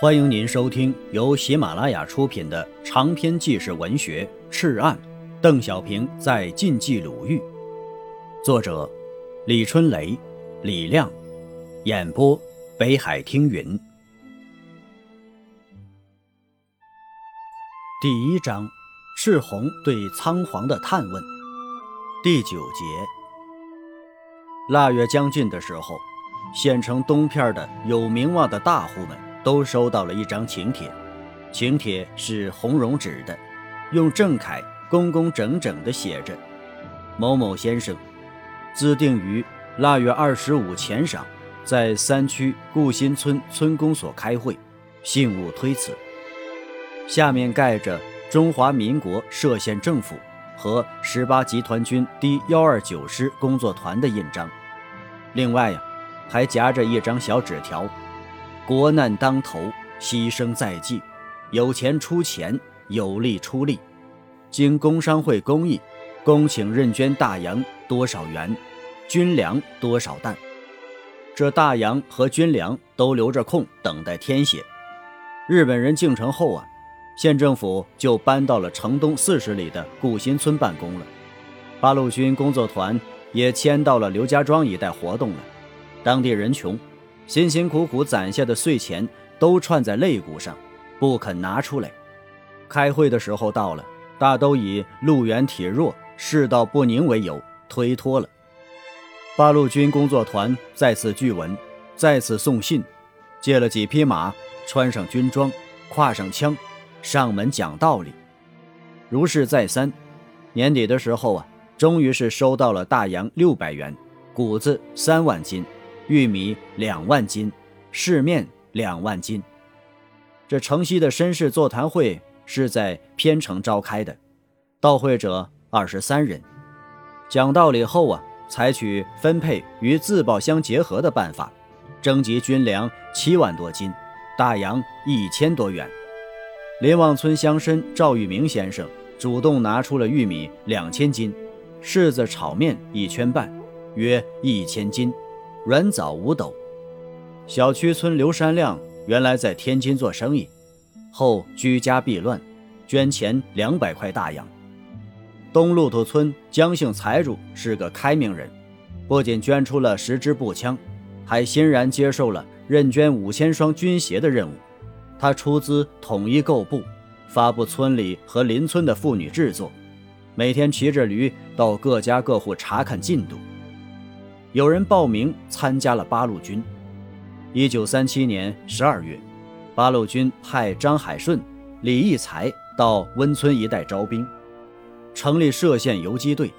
欢迎您收听由喜马拉雅出品的长篇纪实文学《赤案》，邓小平在晋冀鲁豫，作者李春雷、李亮，演播北海听云。第一章：赤红对仓皇的探问。第九节：腊月将近的时候，县城东片的有名望的大户们。都收到了一张请帖，请帖是红绒纸的，用正楷工工整整地写着：“某某先生，自定于腊月二十五前晌，在三区顾新村村公所开会，信勿推辞。”下面盖着中华民国歙县政府和十八集团军第幺二九师工作团的印章，另外呀，还夹着一张小纸条。国难当头，牺牲在即，有钱出钱，有力出力。经工商会公议，恭请任捐大洋多少元，军粮多少担。这大洋和军粮都留着空，等待填写。日本人进城后啊，县政府就搬到了城东四十里的顾新村办公了。八路军工作团也迁到了刘家庄一带活动了。当地人穷。辛辛苦苦攒下的碎钱都串在肋骨上，不肯拿出来。开会的时候到了，大都以路远体弱、世道不宁为由推脱了。八路军工作团再次聚文，再次送信，借了几匹马，穿上军装，挎上枪，上门讲道理。如是再三，年底的时候啊，终于是收到了大洋六百元，谷子三万斤。玉米两万斤，市面两万斤。这城西的绅士座谈会是在偏城召开的，到会者二十三人。讲道理后啊，采取分配与自报相结合的办法，征集军粮七万多斤，大洋一千多元。林旺村乡绅赵玉明先生主动拿出了玉米两千斤，柿子炒面一圈半，约一千斤。软枣五斗，小区村刘山亮原来在天津做生意，后居家避乱，捐钱两百块大洋。东路头村江姓财主是个开明人，不仅捐出了十支步枪，还欣然接受了认捐五千双军鞋的任务。他出资统一购布，发布村里和邻村的妇女制作，每天骑着驴到各家各户查看进度。有人报名参加了八路军。一九三七年十二月，八路军派张海顺、李义才到温村一带招兵，成立歙县游击队。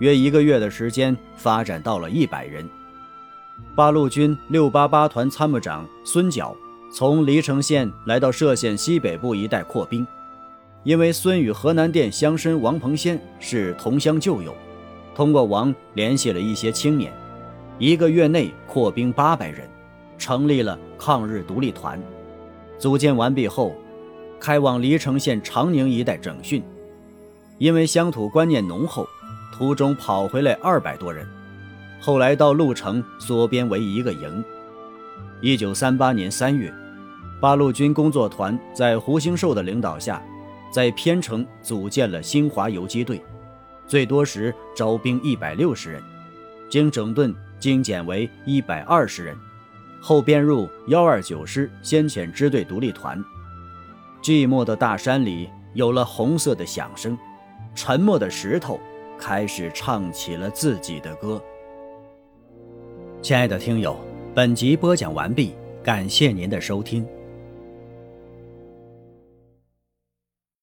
约一个月的时间，发展到了一百人。八路军六八八团参谋长孙角从黎城县来到歙县西北部一带扩兵，因为孙与河南店乡绅王鹏先是同乡旧友。通过王联系了一些青年，一个月内扩兵八百人，成立了抗日独立团。组建完毕后，开往黎城县长宁一带整训。因为乡土观念浓厚，途中跑回来二百多人。后来到潞城缩编为一个营。一九三八年三月，八路军工作团在胡兴寿的领导下，在偏城组建了新华游击队。最多时招兵一百六十人，经整顿精简为一百二十人，后编入幺二九师先遣支队独立团。寂寞的大山里有了红色的响声，沉默的石头开始唱起了自己的歌。亲爱的听友，本集播讲完毕，感谢您的收听。